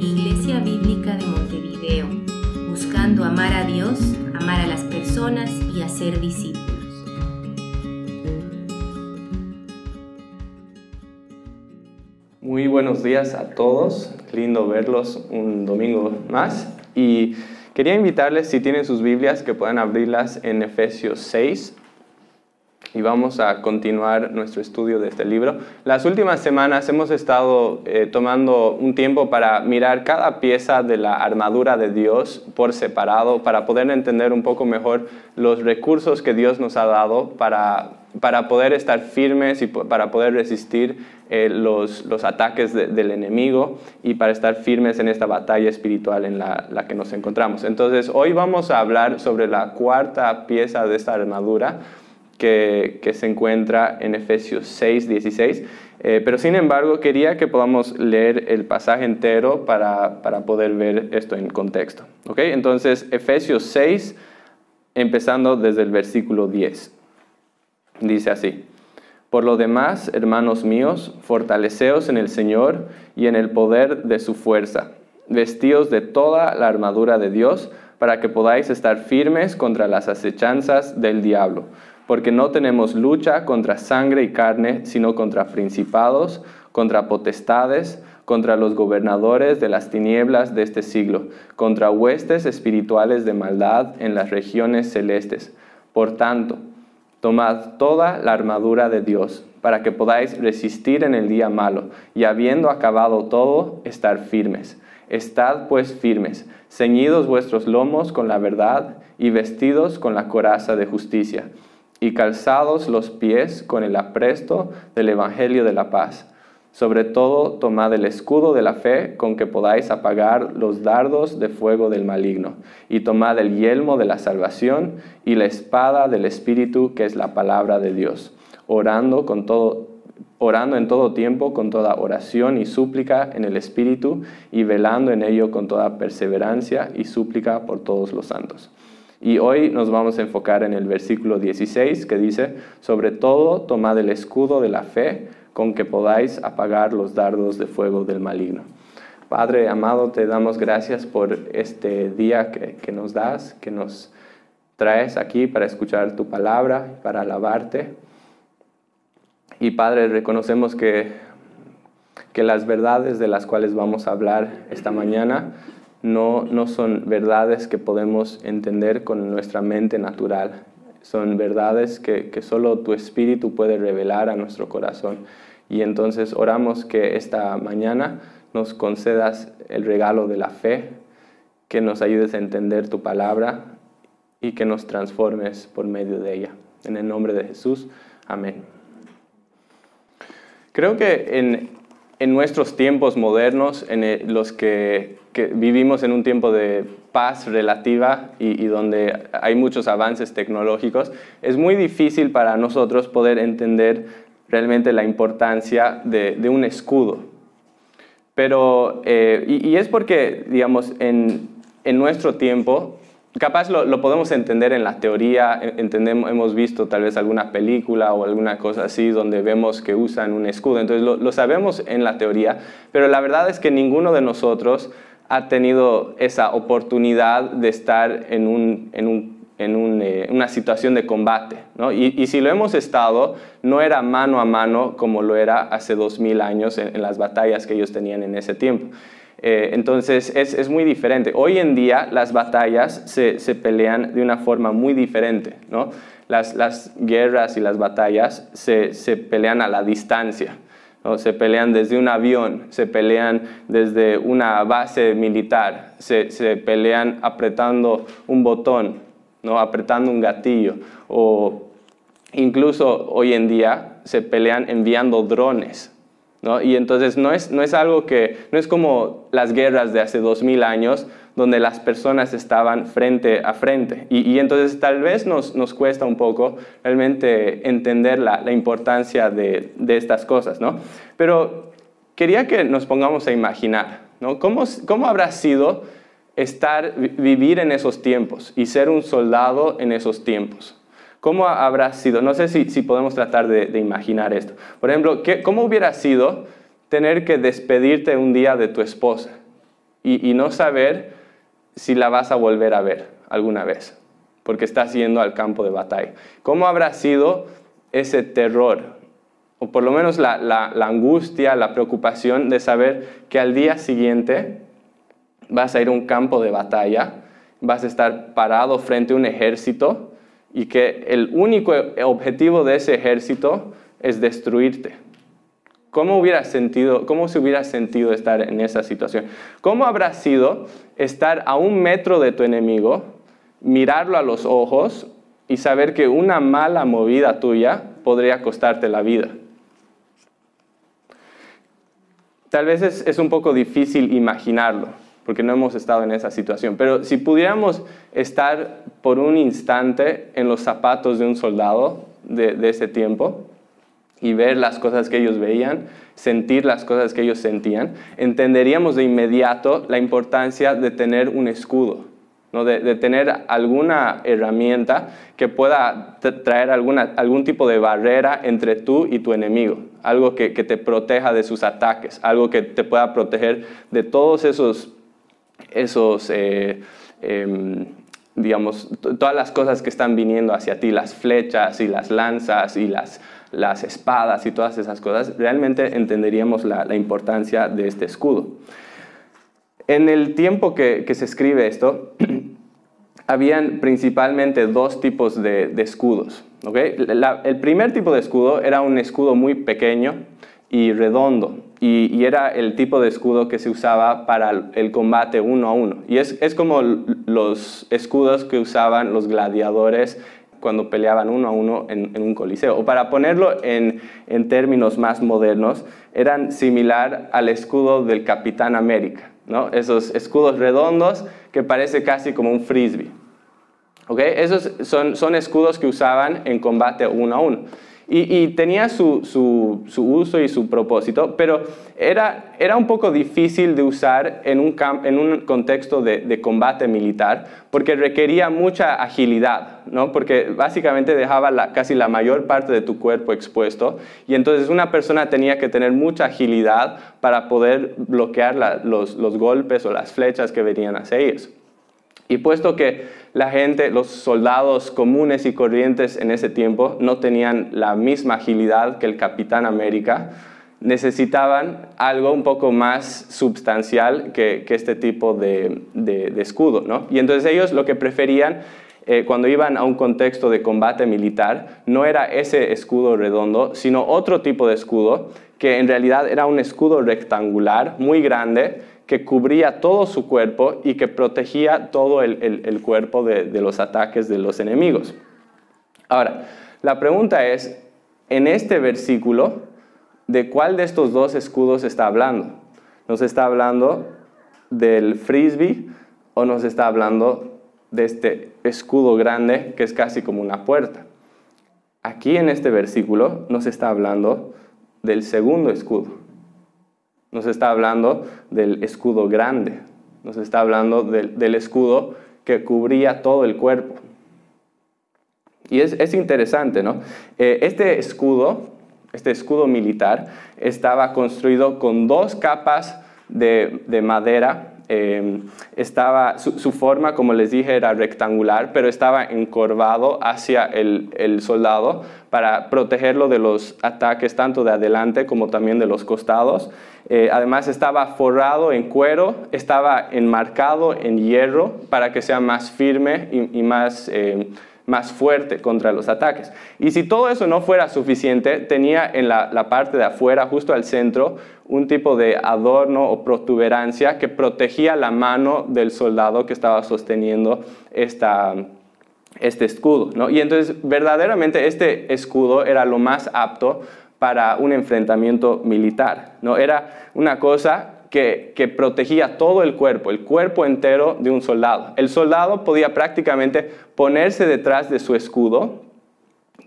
Iglesia Bíblica de Montevideo, buscando amar a Dios, amar a las personas y hacer discípulos. Muy buenos días a todos, lindo verlos un domingo más. Y quería invitarles si tienen sus Biblias que puedan abrirlas en Efesios 6 y vamos a continuar nuestro estudio de este libro. Las últimas semanas hemos estado eh, tomando un tiempo para mirar cada pieza de la armadura de Dios por separado, para poder entender un poco mejor los recursos que Dios nos ha dado para, para poder estar firmes y para poder resistir eh, los, los, ataques del enemigo y para estar firmes en esta batalla espiritual en la, la que nos encontramos. Entonces, hoy vamos a hablar sobre la cuarta pieza de esta armadura que, se encuentra en Efesios 6, 16. Eh, pero sin embargo, quería que podamos leer el pasaje entero para, poder ver esto en contexto. ¿okay? Entonces, Efesios 6, empezando desde el versículo 10. Dice así. Por lo demás, hermanos míos, fortaleceos en el Señor y en el poder de su fuerza, vestidos de toda la armadura de Dios, para que podáis estar firmes contra las acechanzas del diablo porque no tenemos lucha contra sangre y carne, sino contra principados, contra potestades, contra los gobernadores de las tinieblas de este siglo, contra huestes espirituales de maldad en las regiones celestes. Por tanto, tomad toda la armadura de Dios, para que podáis resistir en el día malo, y habiendo acabado todo, estar firmes. Estad pues firmes, ceñidos vuestros lomos con la verdad y vestidos con la coraza de justicia y calzados los pies con el apresto del Evangelio de la paz. Sobre todo, tomad el escudo de la fe con que podáis apagar los dardos de fuego del maligno, y tomad el yelmo de la salvación y la espada del Espíritu, que es la palabra de Dios, orando, con todo, orando en todo tiempo con toda oración y súplica en el Espíritu, y velando en ello con toda perseverancia y súplica por todos los santos y hoy nos vamos a enfocar en el versículo 16 que dice, sobre todo tomad el escudo de la fe con que podáis apagar los dardos de fuego del maligno. Padre amado, te damos gracias por este día que, nos das, que nos traes aquí para escuchar tu palabra, para alabarte. Y Padre, reconocemos que, que las verdades de las cuales vamos a hablar esta mañana no, no son verdades que podemos entender con nuestra mente natural. Son verdades que, que solo tu espíritu puede revelar a nuestro corazón. Y entonces oramos que esta mañana nos concedas el regalo de la fe, que nos ayudes a entender tu palabra y que nos transformes por medio de ella. En el nombre de Jesús, amén. Creo que en, en nuestros tiempos modernos, en los que vivimos en un tiempo de paz relativa y, donde hay muchos avances tecnológicos, es muy difícil para nosotros poder entender realmente la importancia de, un escudo. Pero, eh, y, es porque, digamos, en nuestro tiempo, capaz lo, podemos entender en la teoría, entendemos, hemos visto tal vez alguna película o alguna cosa así donde vemos que usan un escudo, entonces lo, sabemos en la teoría, pero la verdad es que ninguno de nosotros ha tenido esa oportunidad de estar en, eh, una situación de combate. Y, si lo hemos estado, no era mano a mano como lo era hace dos mil años en, las batallas que ellos tenían en ese tiempo. Eh, entonces es, muy diferente. Hoy en día las batallas se, pelean de una forma muy diferente. Las, guerras y las batallas se pelean a la distancia se pelean desde un avión, se pelean desde una base militar, se, pelean apretando un botón, ¿no? apretando un gatillo, o incluso hoy en día se pelean enviando drones. Y entonces no es, no es algo que, no es como las guerras de hace dos mil años, donde las personas estaban frente a frente. Y, entonces tal vez nos, nos, cuesta un poco realmente entender la, la importancia de, de, estas cosas, ¿no? Pero quería que nos pongamos a imaginar, ¿no? ¿Cómo, cómo habrá sido estar, vivir en esos tiempos y ser un soldado en esos tiempos? ¿Cómo habrá sido? No sé si, si podemos tratar de, de, imaginar esto. Por ejemplo, ¿qué, ¿cómo hubiera sido tener que despedirte un día de tu esposa y, no saber si la vas a volver a ver alguna vez, porque estás yendo al campo de batalla. ¿Cómo habrá sido ese terror, o por lo menos la, la angustia, la preocupación de saber que al día siguiente vas a ir a un campo de batalla, vas a estar parado frente a un ejército y que el único objetivo de ese ejército es destruirte? ¿Cómo, hubiera sentido, ¿Cómo se hubiera sentido estar en esa situación? ¿Cómo habrá sido estar a un metro de tu enemigo, mirarlo a los ojos y saber que una mala movida tuya podría costarte la vida? Tal vez es, es un poco difícil imaginarlo, porque no hemos estado en esa situación, pero si pudiéramos estar por un instante en los zapatos de un soldado de, de ese tiempo, y ver las cosas que ellos veían, sentir las cosas que ellos sentían, entenderíamos de inmediato la importancia de tener un escudo, ¿no? de, tener alguna herramienta que pueda traer alguna, algún tipo de barrera entre tú y tu enemigo, algo que, te proteja de sus ataques, algo que te pueda proteger de todos esos, esos eh, em, digamos, todas las cosas que están viniendo hacia ti, las flechas y las lanzas y las las espadas y todas esas cosas, realmente entenderíamos la, importancia de este escudo. En el tiempo que, se escribe esto, habían principalmente dos tipos de, escudos. el primer tipo de escudo era un escudo muy pequeño y redondo, y, era el tipo de escudo que se usaba para el combate uno a uno. Y es, es como los escudos que usaban los gladiadores cuando peleaban uno a uno en, un coliseo. O para ponerlo en, términos más modernos, eran similar al escudo del Capitán América, ¿no? esos escudos redondos que parece casi como un frisbee. ¿Okay? Esos son, son escudos que usaban en combate uno a uno. Y, tenía su, uso y su propósito, pero era, era un poco difícil de usar en un, en un contexto de, combate militar, porque requería mucha agilidad, ¿no? porque básicamente dejaba casi la mayor parte de tu cuerpo expuesto, y entonces una persona tenía que tener mucha agilidad para poder bloquear los, los golpes o las flechas que venían hacia ellos. Y puesto que la gente, los soldados comunes y corrientes en ese tiempo no tenían la misma agilidad que el Capitán América, necesitaban algo un poco más substancial que, este tipo de, escudo. ¿no? Y entonces ellos lo que preferían eh, cuando iban a un contexto de combate militar no era ese escudo redondo, sino otro tipo de escudo que en realidad era un escudo rectangular muy grande que cubría todo su cuerpo y que protegía todo el, cuerpo de, los ataques de los enemigos. Ahora, la pregunta es, en este versículo, ¿de cuál de estos dos escudos está hablando? ¿Nos está hablando del frisbee o nos está hablando de este escudo grande que es casi como una puerta? Aquí en este versículo nos está hablando del segundo escudo. Nos está hablando del escudo grande, nos está hablando del, escudo que cubría todo el cuerpo. Y es, interesante, ¿no? Eh, este escudo, este escudo militar, estaba construido con dos capas de, madera. Eh, estaba, su, forma, como les dije, era rectangular, pero estaba encorvado hacia el, el soldado para protegerlo de los ataques tanto de adelante como también de los costados. Eh, además estaba forrado en cuero, estaba enmarcado en hierro para que sea más firme y, más, eh, más fuerte contra los ataques. Y si todo eso no fuera suficiente, tenía en la, parte de afuera, justo al centro, un tipo de adorno o protuberancia que protegía la mano del soldado que estaba sosteniendo esta, este escudo. ¿no? Y entonces verdaderamente este escudo era lo más apto para un enfrentamiento militar. ¿no? Era una cosa que, protegía todo el cuerpo, el cuerpo entero de un soldado. El soldado podía prácticamente ponerse detrás de su escudo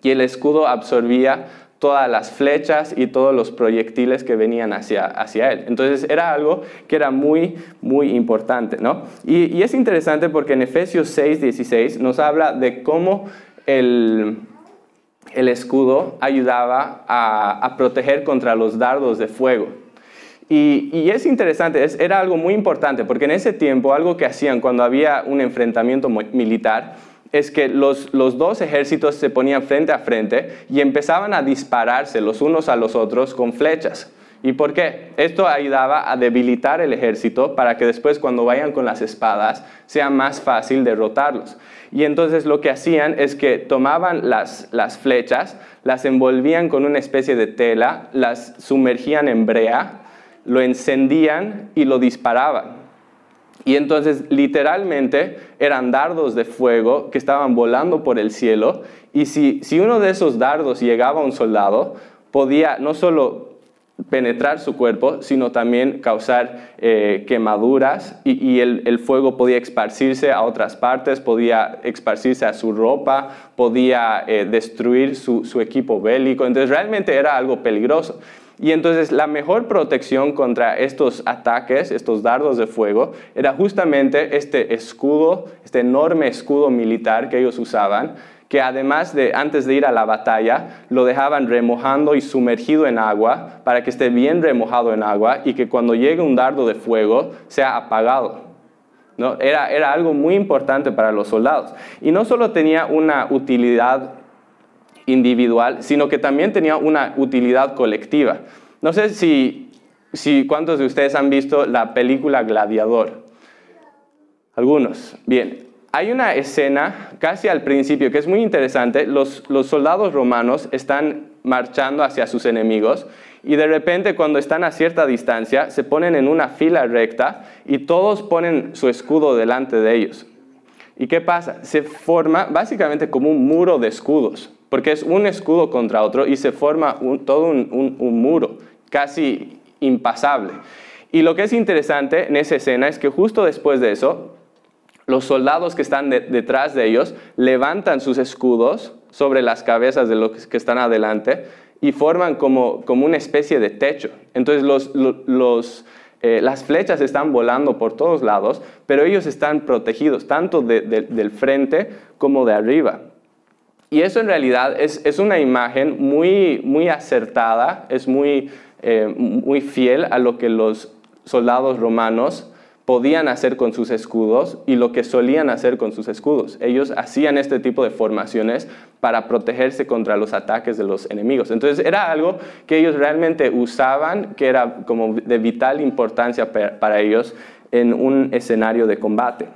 y el escudo absorbía todas las flechas y todos los proyectiles que venían hacia, hacia él. Entonces era algo que era muy, muy importante. ¿no? Y, y es interesante porque en Efesios 6, 16 nos habla de cómo el, el escudo ayudaba a, proteger contra los dardos de fuego. Y, es interesante, era algo muy importante, porque en ese tiempo algo que hacían cuando había un enfrentamiento militar es que los, los, dos ejércitos se ponían frente a frente y empezaban a dispararse los unos a los otros con flechas. ¿Y por qué? Esto ayudaba a debilitar el ejército para que después cuando vayan con las espadas sea más fácil derrotarlos. Y entonces lo que hacían es que tomaban las, las flechas, las envolvían con una especie de tela, las sumergían en brea, lo encendían y lo disparaban. Y entonces literalmente eran dardos de fuego que estaban volando por el cielo y si, si uno de esos dardos llegaba a un soldado, podía no solo penetrar su cuerpo, sino también causar eh, quemaduras y, el, fuego podía esparcirse a otras partes, podía esparcirse a su ropa, podía eh, destruir su, su equipo bélico. Entonces realmente era algo peligroso. Y entonces la mejor protección contra estos ataques, estos dardos de fuego, era justamente este escudo, este enorme escudo militar que ellos usaban, que además de antes de ir a la batalla, lo dejaban remojando y sumergido en agua para que esté bien remojado en agua y que cuando llegue un dardo de fuego sea apagado. ¿no? Era, era algo muy importante para los soldados. Y no solo tenía una utilidad individual, sino que también tenía una utilidad colectiva. No sé si, si cuántos de ustedes han visto la película Gladiador. Algunos. Bien, hay una escena casi al principio que es muy interesante. Los, soldados romanos están marchando hacia sus enemigos y de repente cuando están a cierta distancia se ponen en una fila recta y todos ponen su escudo delante de ellos. ¿Y qué pasa? Se forma básicamente como un muro de escudos, porque es un escudo contra otro y se forma todo un, muro casi impasable. Y lo que es interesante en esa escena es que justo después de eso, los soldados que están detrás de ellos levantan sus escudos sobre las cabezas de los que están adelante y forman como, como una especie de techo. Entonces eh, las flechas están volando por todos lados, pero ellos están protegidos tanto del frente como de arriba. Y eso en realidad es, es una imagen muy, muy acertada, es muy, eh, muy fiel a lo que los soldados romanos podían hacer con sus escudos y lo que solían hacer con sus escudos. Ellos hacían este tipo de formaciones para protegerse contra los ataques de los enemigos. Entonces era algo que ellos realmente usaban, que era como de vital importancia para ellos en un escenario de combate.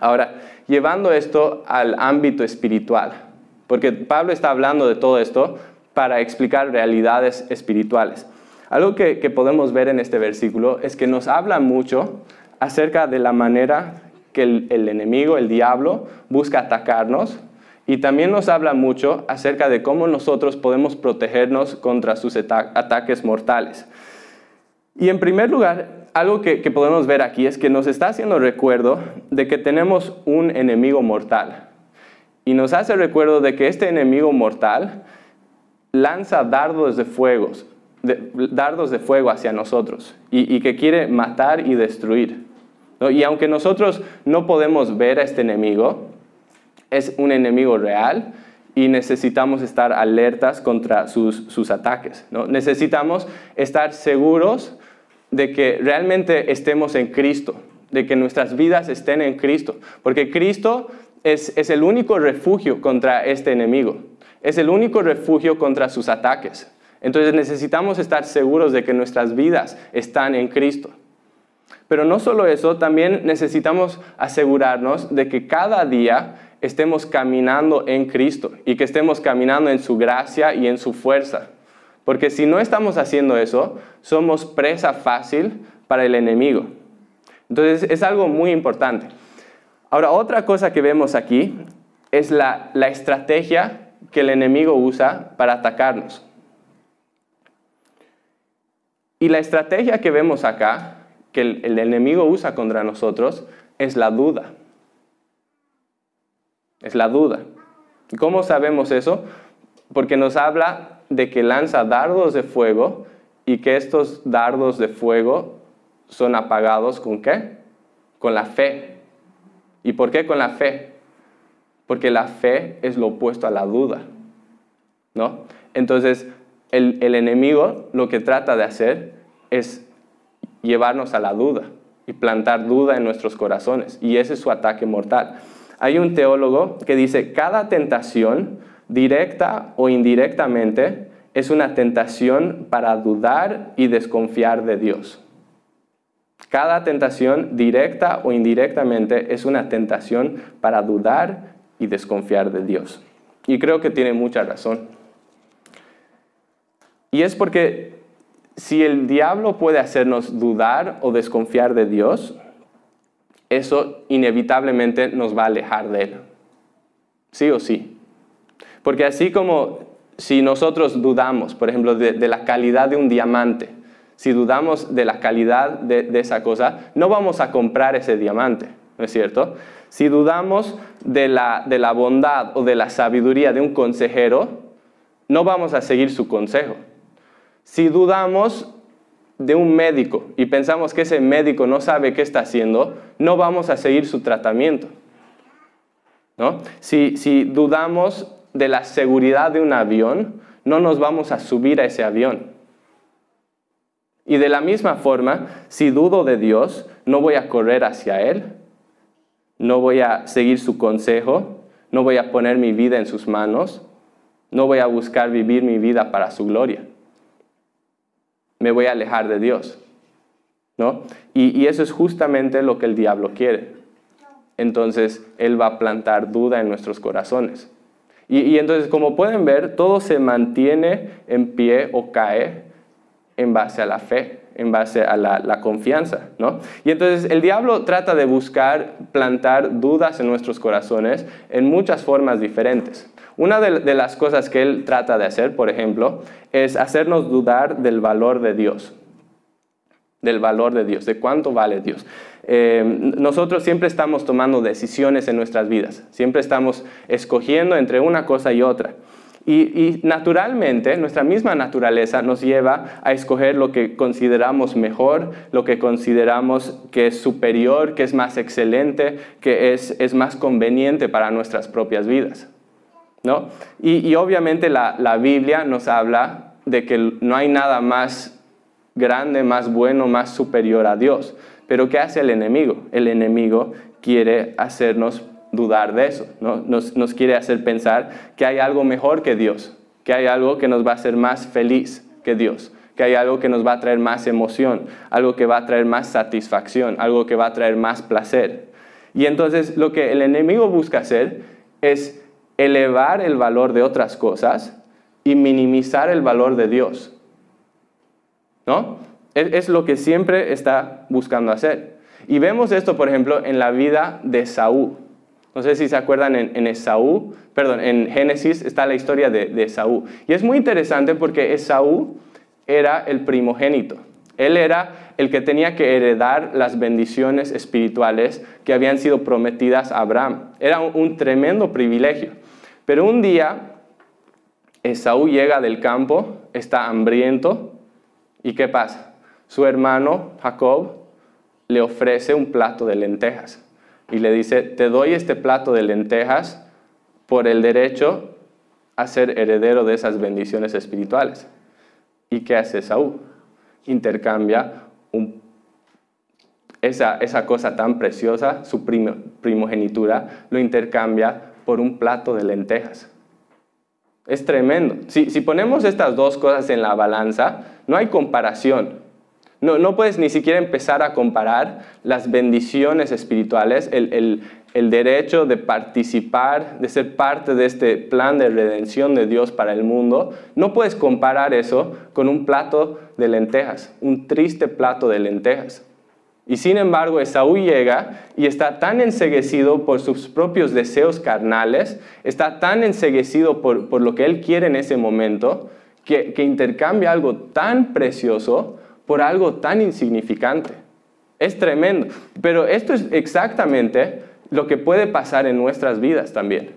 Ahora, llevando esto al ámbito espiritual, porque Pablo está hablando de todo esto para explicar realidades espirituales. Algo que, podemos ver en este versículo es que nos habla mucho acerca de la manera que el, enemigo, el diablo, busca atacarnos y también nos habla mucho acerca de cómo nosotros podemos protegernos contra sus ataques mortales. Y en primer lugar, algo que, que, podemos ver aquí es que nos está haciendo recuerdo de que tenemos un enemigo mortal. Y nos hace recuerdo de que este enemigo mortal lanza dardos de fuegos, dardos de fuego hacia nosotros y, que quiere matar y destruir. Y aunque nosotros no podemos ver a este enemigo, es un enemigo real y necesitamos estar alertas contra sus, ataques. ¿no? Necesitamos estar seguros de que realmente estemos en Cristo, de que nuestras vidas estén en Cristo, porque Cristo es, es el único refugio contra este enemigo, es el único refugio contra sus ataques. Entonces necesitamos estar seguros de que nuestras vidas están en Cristo. Pero no solo eso, también necesitamos asegurarnos de que cada día estemos caminando en Cristo y que estemos caminando en su gracia y en su fuerza. Porque si no estamos haciendo eso, somos presa fácil para el enemigo. Entonces es algo muy importante. Ahora, otra cosa que vemos aquí es la, estrategia que el enemigo usa para atacarnos. Y la estrategia que vemos acá, que el, enemigo usa contra nosotros, es la duda. Es la duda. ¿Cómo sabemos eso? Porque nos habla de que lanza dardos de fuego y que estos dardos de fuego son apagados con qué? Con la fe. ¿Y por qué con la fe? Porque la fe es lo opuesto a la duda. ¿No? Entonces, el, enemigo lo que trata de hacer es llevarnos a la duda y plantar duda en nuestros corazones. Y ese es su ataque mortal. Hay un teólogo que dice, cada tentación, directa o indirectamente, es una tentación para dudar y desconfiar de Dios. Cada tentación, directa o indirectamente, es una tentación para dudar y desconfiar de Dios. Y creo que tiene mucha razón. Y es porque si el diablo puede hacernos dudar o desconfiar de Dios, eso inevitablemente nos va a alejar de Él. Sí o sí. Porque así como si nosotros dudamos, por ejemplo, de, la calidad de un diamante, si dudamos de la calidad de, esa cosa, no vamos a comprar ese diamante, ¿no es cierto? Si dudamos de la, bondad o de la sabiduría de un consejero, no vamos a seguir su consejo. Si dudamos de un médico y pensamos que ese médico no sabe qué está haciendo, no vamos a seguir su tratamiento. ¿no? Si dudamos de la seguridad de un avión, no nos vamos a subir a ese avión. Y de la misma forma, si dudo de Dios, no voy a correr hacia Él, no voy a seguir su consejo, no voy a poner mi vida en sus manos, no voy a buscar vivir mi vida para su gloria me voy a alejar de Dios. ¿no? Y, eso es justamente lo que el diablo quiere. Entonces, Él va a plantar duda en nuestros corazones. Y, entonces, como pueden ver, todo se mantiene en pie o cae en base a la fe, en base a la, confianza, ¿no? Y entonces el diablo trata de buscar plantar dudas en nuestros corazones en muchas formas diferentes. Una de, las cosas que él trata de hacer, por ejemplo, es hacernos dudar del valor de Dios, del valor de Dios, de cuánto vale Dios. Eh, nosotros siempre estamos tomando decisiones en nuestras vidas, siempre estamos escogiendo entre una cosa y otra. Y, naturalmente, nuestra misma naturaleza nos lleva a escoger lo que consideramos mejor, lo que consideramos que es superior, que es más excelente, que es, es más conveniente para nuestras propias vidas. ¿no? Y, obviamente la, Biblia nos habla de que no hay nada más grande, más bueno, más superior a Dios. Pero ¿qué hace el enemigo? El enemigo quiere hacernos dudar de eso, ¿no? nos, quiere hacer pensar que hay algo mejor que Dios, que hay algo que nos va a hacer más feliz que Dios, que hay algo que nos va a traer más emoción, algo que va a traer más satisfacción, algo que va a traer más placer. Y entonces lo que el enemigo busca hacer es elevar el valor de otras cosas y minimizar el valor de Dios. ¿No? Es, lo que siempre está buscando hacer. Y vemos esto, por ejemplo, en la vida de Saúl. No sé si se acuerdan en, Esaú, perdón, en Génesis está la historia de Esaú. Y es muy interesante porque Esaú era el primogénito. Él era el que tenía que heredar las bendiciones espirituales que habían sido prometidas a Abraham. Era un tremendo privilegio. Pero un día Esaú llega del campo, está hambriento, ¿y qué pasa? Su hermano Jacob le ofrece un plato de lentejas y le dice, te doy este plato de lentejas por el derecho a ser heredero de esas bendiciones espirituales. ¿Y qué hace Esaú? Intercambia esa, esa, cosa tan preciosa, su primogenitura, lo intercambia por un plato de lentejas. Es tremendo. Si, ponemos estas dos cosas en la balanza, no hay comparación. No, no puedes ni siquiera empezar a comparar las bendiciones espirituales, el, el derecho de participar, de ser parte de este plan de redención de Dios para el mundo. No puedes comparar eso con un plato de lentejas, un triste plato de lentejas. Y sin embargo, Esaú llega y está tan enseguecido por sus propios deseos carnales, está tan enseguecido por, lo que él quiere en ese momento, que, que intercambia algo tan precioso por algo tan insignificante. Es tremendo. Pero esto es exactamente lo que puede pasar en nuestras vidas también.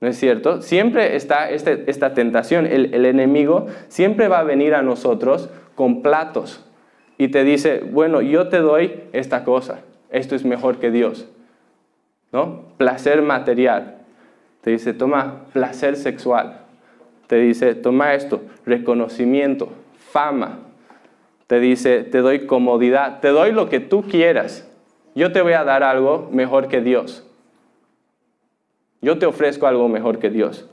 ¿No es cierto? Siempre está este, esta tentación. El, el enemigo siempre va a venir a nosotros con platos y te dice, bueno, yo te doy esta cosa, esto es mejor que Dios. ¿No? Placer material. Te dice, toma placer sexual. Te dice, toma esto, reconocimiento, fama, Te dice, te doy comodidad, te doy lo que tú quieras. Yo te voy a dar algo mejor que Dios. Yo te ofrezco algo mejor que Dios.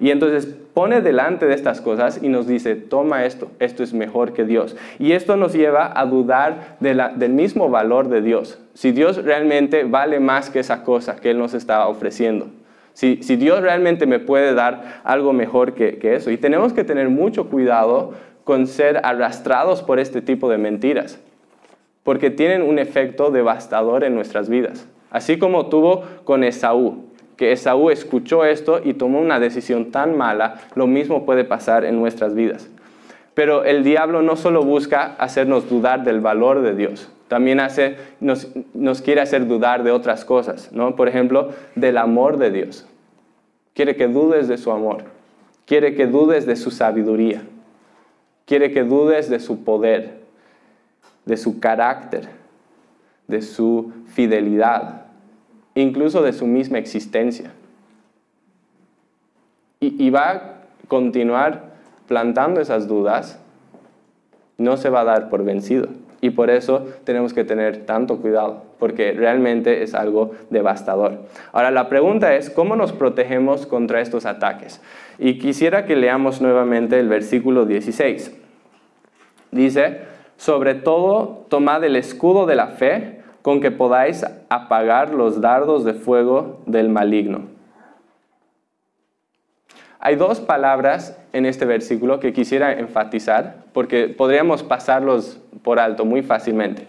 Y entonces pone delante de estas cosas y nos dice, toma esto, esto es mejor que Dios. Y esto nos lleva a dudar del mismo valor de Dios. Si Dios realmente vale más que esa cosa que Él nos está ofreciendo. Si, Dios realmente me puede dar algo mejor que, que eso. Y tenemos que tener mucho cuidado con ser arrastrados por este tipo de mentiras. Porque tienen un efecto devastador en nuestras vidas. Así como tuvo con Esaú que Esaú escuchó esto y tomó una decisión tan mala, lo mismo puede pasar en nuestras vidas. Pero el diablo no solo busca hacernos dudar del valor de Dios, también hace, nos, nos quiere hacer dudar de otras cosas, ¿no? Por ejemplo, del amor de Dios. Quiere que dudes de su amor, quiere que dudes de su sabiduría, quiere que dudes de su poder, de su carácter, de su fidelidad, incluso de su misma existencia. Y, va a continuar plantando esas dudas, no se va a dar por vencido. Y por eso tenemos que tener tanto cuidado, porque realmente es algo devastador. Ahora, la pregunta es, ¿cómo nos protegemos contra estos ataques? Y quisiera que leamos nuevamente el versículo 16. Dice, sobre todo, tomad el escudo de la fe con que podáis apagar los dardos de fuego del maligno. Hay dos palabras en este versículo que quisiera enfatizar porque podríamos pasarlos por alto muy fácilmente.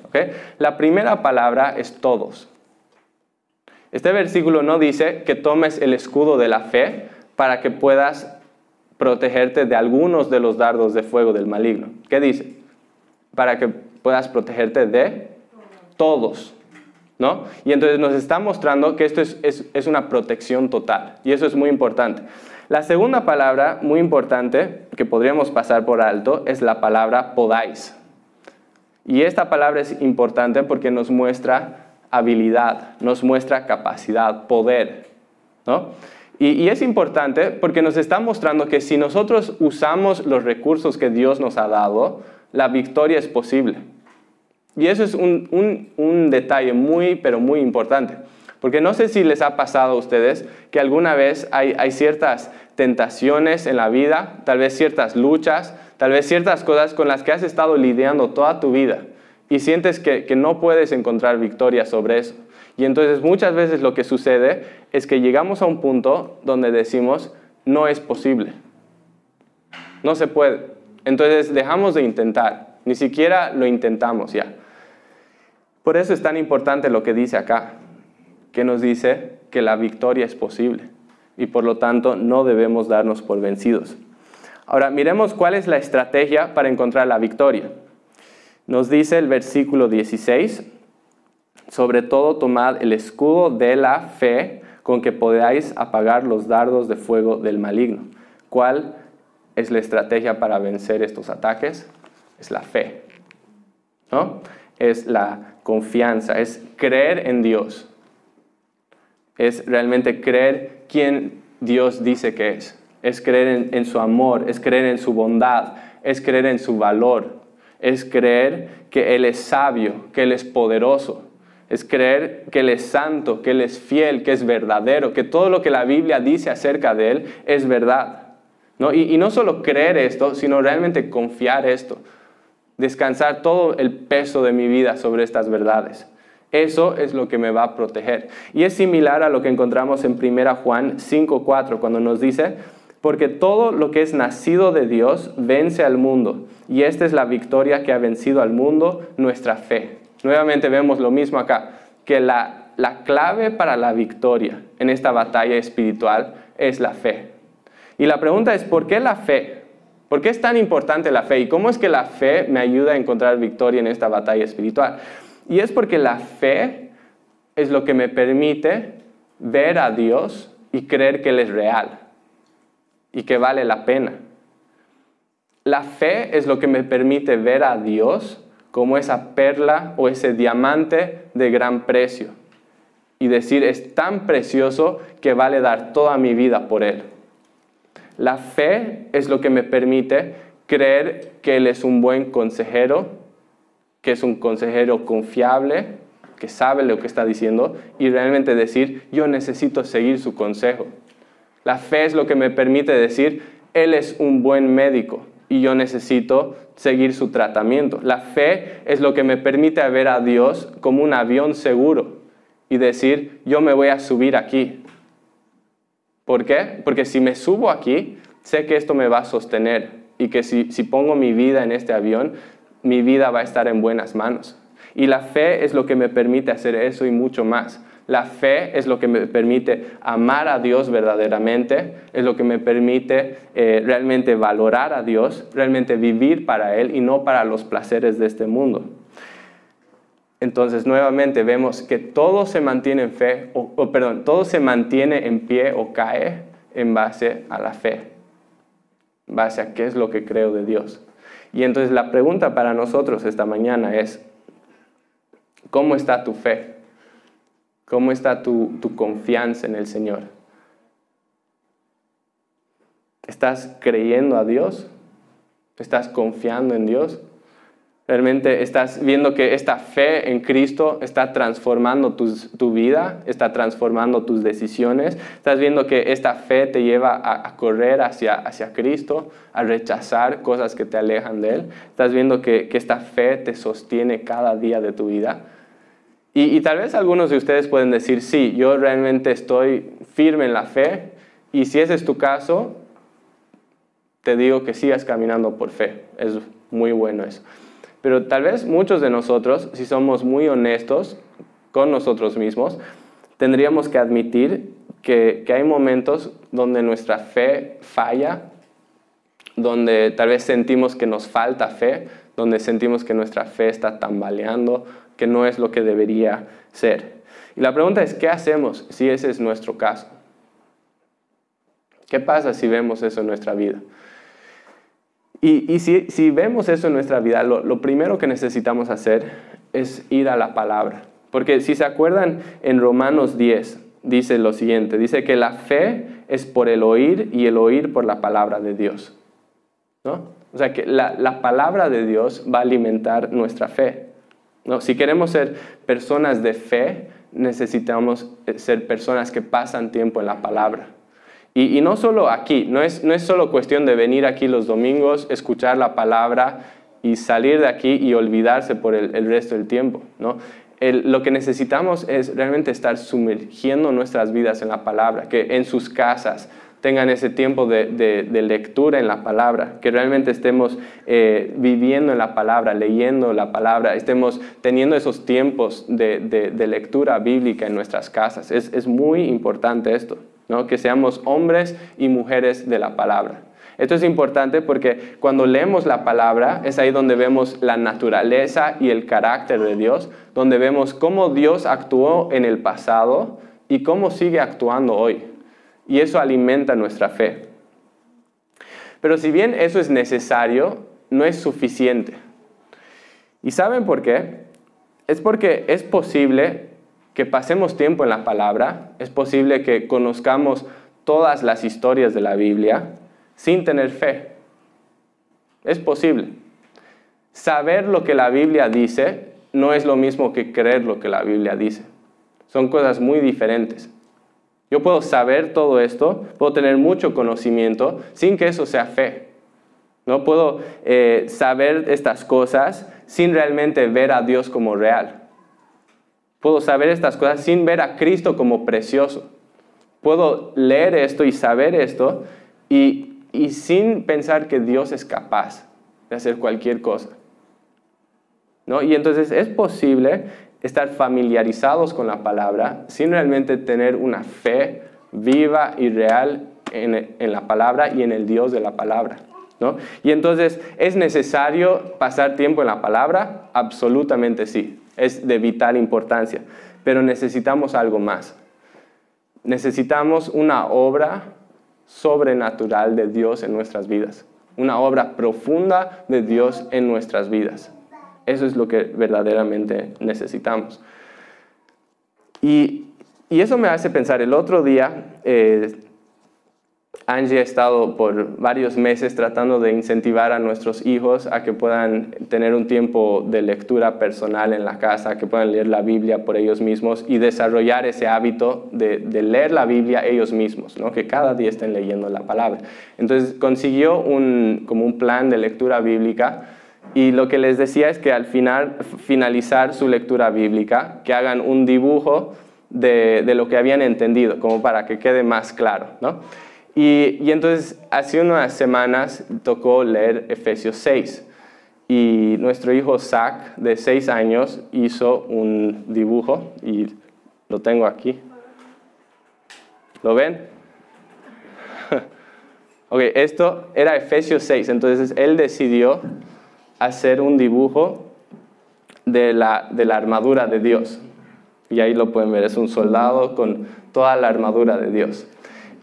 La primera palabra es todos. Este versículo no dice que tomes el escudo de la fe para que puedas protegerte de algunos de los dardos de fuego del maligno. ¿Qué dice? Para que puedas protegerte de todos, ¿no? Y entonces nos está mostrando que esto es, una protección total, y eso es muy importante. La segunda palabra muy importante que podríamos pasar por alto es la palabra podáis. Y esta palabra es importante porque nos muestra habilidad, nos muestra capacidad, poder, ¿no? Y, es importante porque nos está mostrando que si nosotros usamos los recursos que Dios nos ha dado, la victoria es posible. Y eso es un, detalle muy, pero muy importante. Porque no sé si les ha pasado a ustedes que alguna vez hay, ciertas tentaciones en la vida, tal vez ciertas luchas, tal vez ciertas cosas con las que has estado lidiando toda tu vida y sientes que, no puedes encontrar victoria sobre eso. Y entonces muchas veces lo que sucede es que llegamos a un punto donde decimos, no es posible, no se puede. Entonces dejamos de intentar, ni siquiera lo intentamos ya. Por eso es tan importante lo que dice acá, que nos dice que la victoria es posible y por lo tanto no debemos darnos por vencidos. Ahora miremos cuál es la estrategia para encontrar la victoria. Nos dice el versículo 16, sobre todo tomad el escudo de la fe con que podáis apagar los dardos de fuego del maligno. ¿Cuál es la estrategia para vencer estos ataques? Es la fe. ¿no? Es la confianza, es creer en Dios. Es realmente creer quién Dios dice que es. Es creer en, su amor, es creer en su bondad, es creer en su valor, es creer que Él es sabio, que Él es poderoso, es creer que Él es santo, que Él es fiel, que es verdadero, que todo lo que la Biblia dice acerca de Él es verdad. ¿no? Y, y no solo creer esto, sino realmente confiar esto descansar todo el peso de mi vida sobre estas verdades. Eso es lo que me va a proteger. Y es similar a lo que encontramos en 1 Juan 5.4, cuando nos dice, porque todo lo que es nacido de Dios vence al mundo. Y esta es la victoria que ha vencido al mundo, nuestra fe. Nuevamente vemos lo mismo acá, que la, la clave para la victoria en esta batalla espiritual es la fe. Y la pregunta es, ¿por qué la fe? ¿Por qué es tan importante la fe? ¿Y cómo es que la fe me ayuda a encontrar victoria en esta batalla espiritual? Y es porque la fe es lo que me permite ver a Dios y creer que Él es real y que vale la pena. La fe es lo que me permite ver a Dios como esa perla o ese diamante de gran precio y decir, es tan precioso que vale dar toda mi vida por Él. La fe es lo que me permite creer que Él es un buen consejero que es un consejero confiable, que sabe lo que está diciendo, y realmente decir, yo necesito seguir su consejo. La fe es lo que me permite decir, Él es un buen médico y yo necesito seguir su tratamiento. La fe es lo que me permite ver a Dios como un avión seguro y decir, yo me voy a subir aquí. ¿Por qué? Porque si me subo aquí, sé que esto me va a sostener y que si, si pongo mi vida en este avión, mi vida va a estar en buenas manos. Y la fe es lo que me permite hacer eso y mucho más. La fe es lo que me permite amar a Dios verdaderamente, es lo que me permite eh, realmente valorar a Dios, realmente vivir para Él y no para los placeres de este mundo. Entonces, nuevamente vemos que todo se mantiene en fe, o, perdón, todo se mantiene en pie o cae en base a la fe, en base a qué es lo que creo de Dios. Y entonces la pregunta para nosotros esta mañana es, ¿cómo está tu fe? ¿Cómo está tu, tu confianza en el Señor? ¿Estás creyendo a Dios? ¿Estás confiando en Dios? Realmente estás viendo que esta fe en Cristo está transformando tu vida, está transformando tus decisiones. Estás viendo que esta fe te lleva a, correr hacia, hacia Cristo, a rechazar cosas que te alejan de Él. Estás viendo que, que esta fe te sostiene cada día de tu vida. Y, y tal vez algunos de ustedes pueden decir, sí, yo realmente estoy firme en la fe. Y si ese es tu caso, te digo que sigas caminando por fe. Es muy bueno eso. Pero tal vez muchos de nosotros, si somos muy honestos con nosotros mismos, tendríamos que admitir que, hay momentos donde nuestra fe falla, donde tal vez sentimos que nos falta fe, donde sentimos que nuestra fe está tambaleando, que no es lo que debería ser. Y la pregunta es, ¿qué hacemos si ese es nuestro caso? ¿Qué pasa si vemos eso en nuestra vida? Y, si, vemos eso en nuestra vida, lo, primero que necesitamos hacer es ir a la palabra. Porque si se acuerdan, en Romanos 10 dice lo siguiente, dice que la fe es por el oír y el oír por la palabra de Dios. ¿no? O sea que la, palabra de Dios va a alimentar nuestra fe. ¿no? Si queremos ser personas de fe, necesitamos ser personas que pasan tiempo en la palabra. Y, no solo aquí, no es, no es solo cuestión de venir aquí los domingos, escuchar la palabra y salir de aquí y olvidarse por el, resto del tiempo. ¿no? lo que necesitamos es realmente estar sumergiendo nuestras vidas en la palabra, que en sus casas tengan ese tiempo de, lectura en la palabra, que realmente estemos eh, viviendo en la palabra, leyendo la palabra, estemos teniendo esos tiempos de, lectura bíblica en nuestras casas. Es, es muy importante esto que seamos hombres y mujeres de la palabra. Esto es importante porque cuando leemos la palabra es ahí donde vemos la naturaleza y el carácter de Dios, donde vemos cómo Dios actuó en el pasado y cómo sigue actuando hoy. Y eso alimenta nuestra fe. Pero si bien eso es necesario, no es suficiente. ¿Y saben por qué? Es porque es posible que pasemos tiempo en la palabra, es posible que conozcamos todas las historias de la Biblia sin tener fe. Es posible. Saber lo que la Biblia dice no es lo mismo que creer lo que la Biblia dice. Son cosas muy diferentes. Yo puedo saber todo esto, puedo tener mucho conocimiento sin que eso sea fe. No puedo eh, saber estas cosas sin realmente ver a Dios como real. Puedo saber estas cosas sin ver a Cristo como precioso. Puedo leer esto y saber esto y, y sin pensar que Dios es capaz de hacer cualquier cosa. ¿No? Y entonces es posible estar familiarizados con la palabra sin realmente tener una fe viva y real en, en la palabra y en el Dios de la palabra. ¿no? Y entonces, ¿es necesario pasar tiempo en la palabra? Absolutamente sí es de vital importancia, pero necesitamos algo más. Necesitamos una obra sobrenatural de Dios en nuestras vidas, una obra profunda de Dios en nuestras vidas. Eso es lo que verdaderamente necesitamos. Y, eso me hace pensar, el otro día, eh, Angie ha estado por varios meses tratando de incentivar a nuestros hijos a que puedan tener un tiempo de lectura personal en la casa, que puedan leer la Biblia por ellos mismos y desarrollar ese hábito de, leer la Biblia ellos mismos, ¿no? que cada día estén leyendo la palabra. Entonces consiguió un, como un plan de lectura bíblica y lo que les decía es que al final, finalizar su lectura bíblica, que hagan un dibujo de, de lo que habían entendido, como para que quede más claro. ¿no? Y, entonces hace unas semanas tocó leer Efesios 6 y nuestro hijo Zach de 6 años hizo un dibujo y lo tengo aquí. ¿Lo ven? ok, esto era Efesios 6, entonces él decidió hacer un dibujo de la, de la armadura de Dios. Y ahí lo pueden ver, es un soldado con toda la armadura de Dios.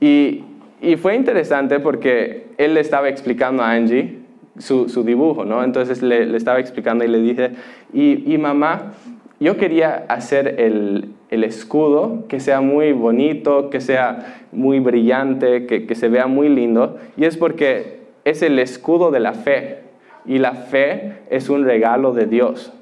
Y, y fue interesante porque él le estaba explicando a Angie su, su dibujo, ¿no? Entonces le, le, estaba explicando y le dije, y, y mamá, yo quería hacer el, el, escudo que sea muy bonito, que sea muy brillante, que, que se vea muy lindo, y es porque es el escudo de la fe, y la fe es un regalo de Dios.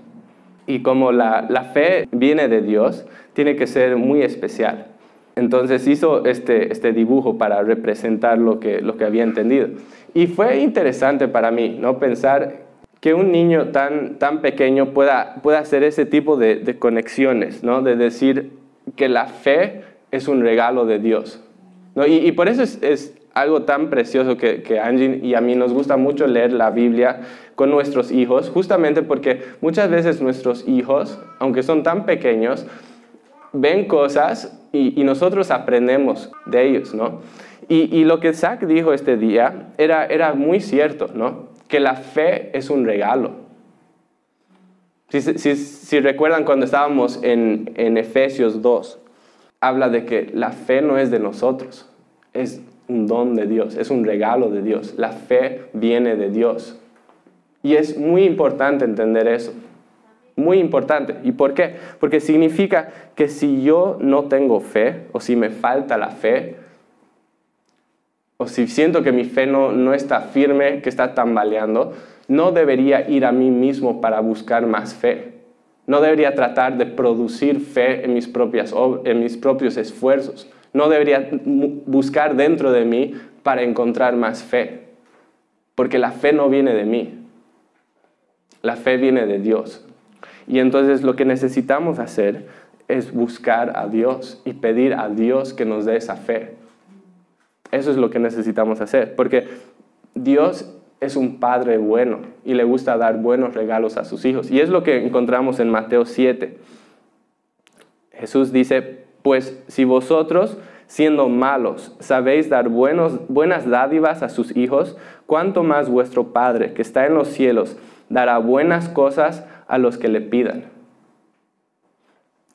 Y como la, la fe viene de Dios, tiene que ser muy especial. Entonces hizo este, este dibujo para representar lo que, lo que había entendido. Y fue interesante para mí, ¿no? Pensar que un niño tan, tan pequeño pueda, pueda hacer ese tipo de, conexiones, ¿no? De decir que la fe es un regalo de Dios. ¿no? Y, y, por eso es, es, algo tan precioso que, que Angie y a mí nos gusta mucho leer la Biblia con nuestros hijos, justamente porque muchas veces nuestros hijos, aunque son tan pequeños, ven cosas y, nosotros aprendemos de ellos, ¿no? Y, lo que Zach dijo este día era, era muy cierto, ¿no? Que la fe es un regalo. Si, recuerdan cuando estábamos en, en Efesios 2, habla de que la fe no es de nosotros, es un don de Dios, es un regalo de Dios. La fe viene de Dios. Y es muy importante entender eso. Muy importante. ¿Y por qué? Porque significa que si yo no tengo fe, o si me falta la fe, o si siento que mi fe no, no está firme, que está tambaleando, no debería ir a mí mismo para buscar más fe. No debería tratar de producir fe en mis, propias, en mis propios esfuerzos. No debería buscar dentro de mí para encontrar más fe. Porque la fe no viene de mí. La fe viene de Dios. Y entonces lo que necesitamos hacer es buscar a Dios y pedir a Dios que nos dé esa fe. Eso es lo que necesitamos hacer, porque Dios es un padre bueno y le gusta dar buenos regalos a sus hijos. Y es lo que encontramos en Mateo 7. Jesús dice, pues si vosotros, siendo malos, sabéis dar buenos, buenas dádivas a sus hijos, ¿cuánto más vuestro Padre que está en los cielos dará buenas cosas a los que le pidan.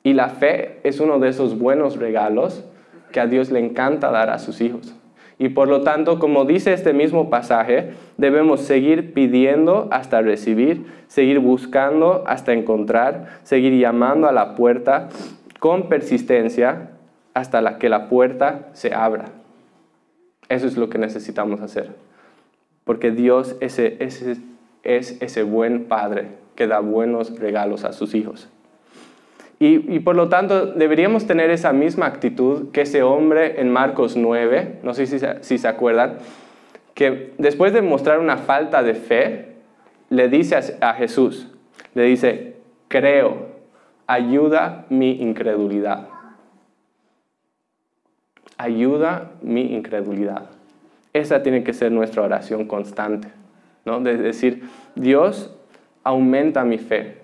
Y la fe es uno de esos buenos regalos que a Dios le encanta dar a sus hijos. Y por lo tanto, como dice este mismo pasaje, debemos seguir pidiendo hasta recibir, seguir buscando hasta encontrar, seguir llamando a la puerta con persistencia hasta que la puerta se abra. Eso es lo que necesitamos hacer. Porque Dios es ese buen padre que da buenos regalos a sus hijos. Y, por lo tanto deberíamos tener esa misma actitud que ese hombre en Marcos 9, no sé si, si se acuerdan, que después de mostrar una falta de fe, le dice a, a Jesús, le dice, creo, ayuda mi incredulidad. Ayuda mi incredulidad. Esa tiene que ser nuestra oración constante, ¿no? De decir, Dios, aumenta mi fe.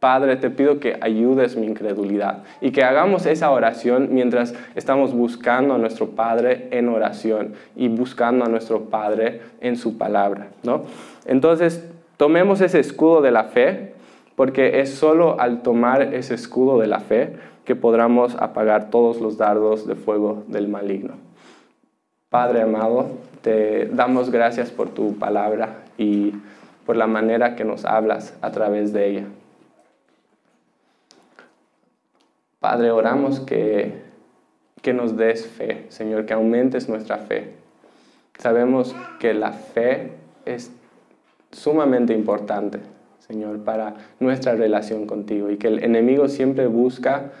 Padre, te pido que ayudes mi incredulidad y que hagamos esa oración mientras estamos buscando a nuestro Padre en oración y buscando a nuestro Padre en su palabra. ¿no? Entonces, tomemos ese escudo de la fe, porque es solo al tomar ese escudo de la fe que podremos apagar todos los dardos de fuego del maligno. Padre amado, te damos gracias por tu palabra y por la manera que nos hablas a través de ella. Padre, oramos que, que nos des fe, Señor, que aumentes nuestra fe, Sabemos que la fe es sumamente importante, Señor, para nuestra relación contigo y que el enemigo siempre busca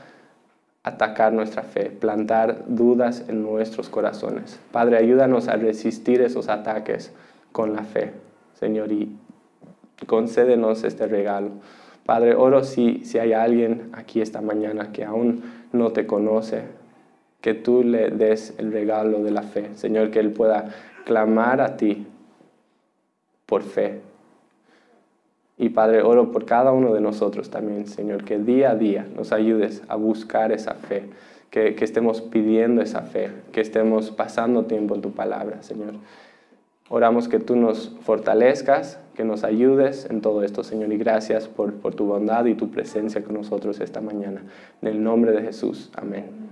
atacar nuestra fe, plantar dudas en nuestros corazones. Padre, ayúdanos a resistir esos ataques con la fe, Señor, y concédenos este regalo. Padre, oro si, si hay alguien aquí esta mañana que aún no te conoce, que tú le des el regalo de la fe, Señor, que él pueda clamar a ti por fe. Y Padre, oro por cada uno de nosotros también, Señor, que día a día nos ayudes a buscar esa fe, que, que estemos pidiendo esa fe, que estemos pasando tiempo en tu palabra, Señor. Oramos que tú nos fortalezcas, que nos ayudes en todo esto, Señor, y gracias por, por tu bondad y tu presencia con nosotros esta mañana. En el nombre de Jesús, amén.